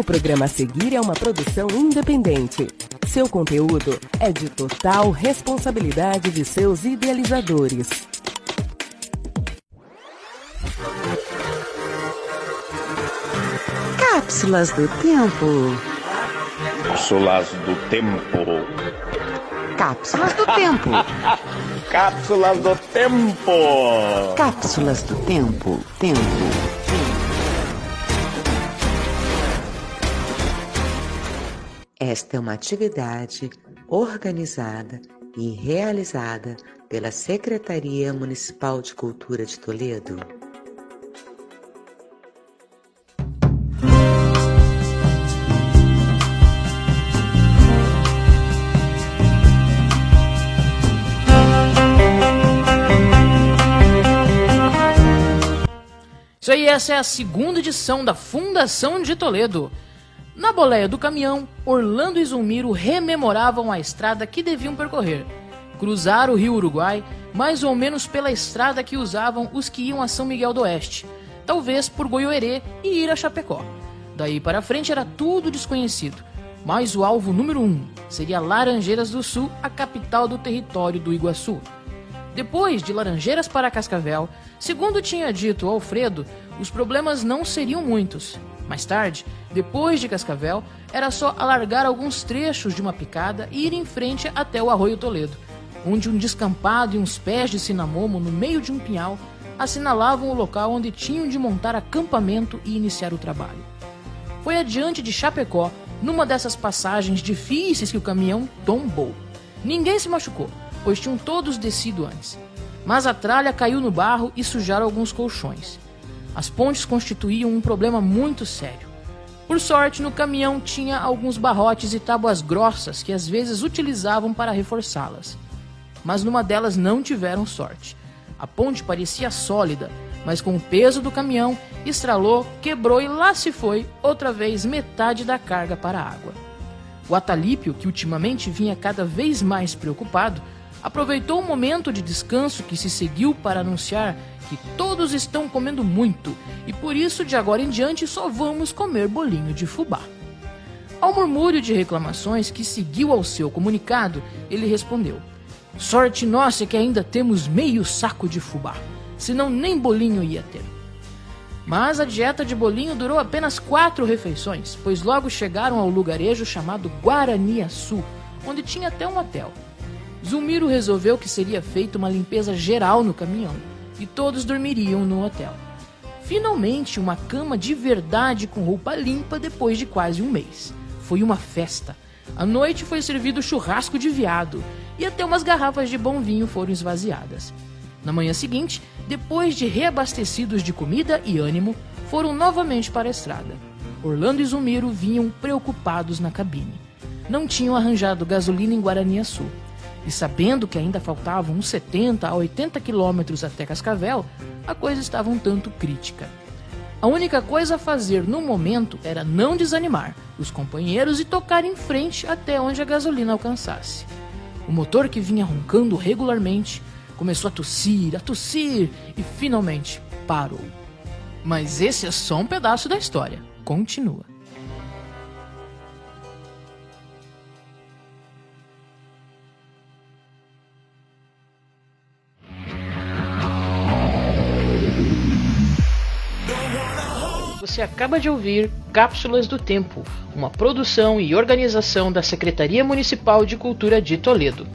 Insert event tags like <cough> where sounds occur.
O programa a seguir é uma produção independente. Seu conteúdo é de total responsabilidade de seus idealizadores. Cápsulas do Tempo. Cápsulas do Tempo. Cápsulas do Tempo. <laughs> Cápsulas do Tempo. Cápsulas do Tempo. Tempo. Esta é uma atividade organizada e realizada pela Secretaria Municipal de Cultura de Toledo. Isso aí, essa é a segunda edição da Fundação de Toledo. Na boleia do caminhão, Orlando e Zulmiro rememoravam a estrada que deviam percorrer. Cruzar o rio Uruguai, mais ou menos pela estrada que usavam os que iam a São Miguel do Oeste, talvez por Goiôerê e ir a Chapecó. Daí para frente era tudo desconhecido, mas o alvo número um seria Laranjeiras do Sul, a capital do território do Iguaçu. Depois de Laranjeiras para Cascavel, segundo tinha dito Alfredo, os problemas não seriam muitos. Mais tarde, depois de Cascavel, era só alargar alguns trechos de uma picada e ir em frente até o Arroio Toledo, onde um descampado e uns pés de cinamomo no meio de um pinhal assinalavam o local onde tinham de montar acampamento e iniciar o trabalho. Foi adiante de Chapecó, numa dessas passagens difíceis que o caminhão tombou. Ninguém se machucou, pois tinham todos descido antes. Mas a tralha caiu no barro e sujaram alguns colchões. As pontes constituíam um problema muito sério. Por sorte, no caminhão tinha alguns barrotes e tábuas grossas que às vezes utilizavam para reforçá-las. Mas numa delas não tiveram sorte. A ponte parecia sólida, mas com o peso do caminhão estralou, quebrou e lá se foi outra vez metade da carga para a água. O Atalípio, que ultimamente vinha cada vez mais preocupado, aproveitou o momento de descanso que se seguiu para anunciar que todos estão comendo muito e por isso de agora em diante só vamos comer bolinho de fubá. Ao murmúrio de reclamações que seguiu ao seu comunicado, ele respondeu: Sorte nossa que ainda temos meio saco de fubá, senão nem bolinho ia ter. Mas a dieta de bolinho durou apenas quatro refeições, pois logo chegaram ao lugarejo chamado Guaraniaçu, onde tinha até um hotel. Zulmiro resolveu que seria feita uma limpeza geral no caminhão e todos dormiriam no hotel. Finalmente, uma cama de verdade com roupa limpa depois de quase um mês. Foi uma festa. À noite foi servido churrasco de veado e até umas garrafas de bom vinho foram esvaziadas. Na manhã seguinte, depois de reabastecidos de comida e ânimo, foram novamente para a estrada. Orlando e Zumiro vinham preocupados na cabine. Não tinham arranjado gasolina em Guaraniaçu e sabendo que ainda faltavam uns 70 a 80 quilômetros até Cascavel, a coisa estava um tanto crítica. A única coisa a fazer no momento era não desanimar os companheiros e tocar em frente até onde a gasolina alcançasse. O motor que vinha roncando regularmente começou a tossir, a tossir e finalmente parou. Mas esse é só um pedaço da história. Continua. Você acaba de ouvir Cápsulas do Tempo, uma produção e organização da Secretaria Municipal de Cultura de Toledo.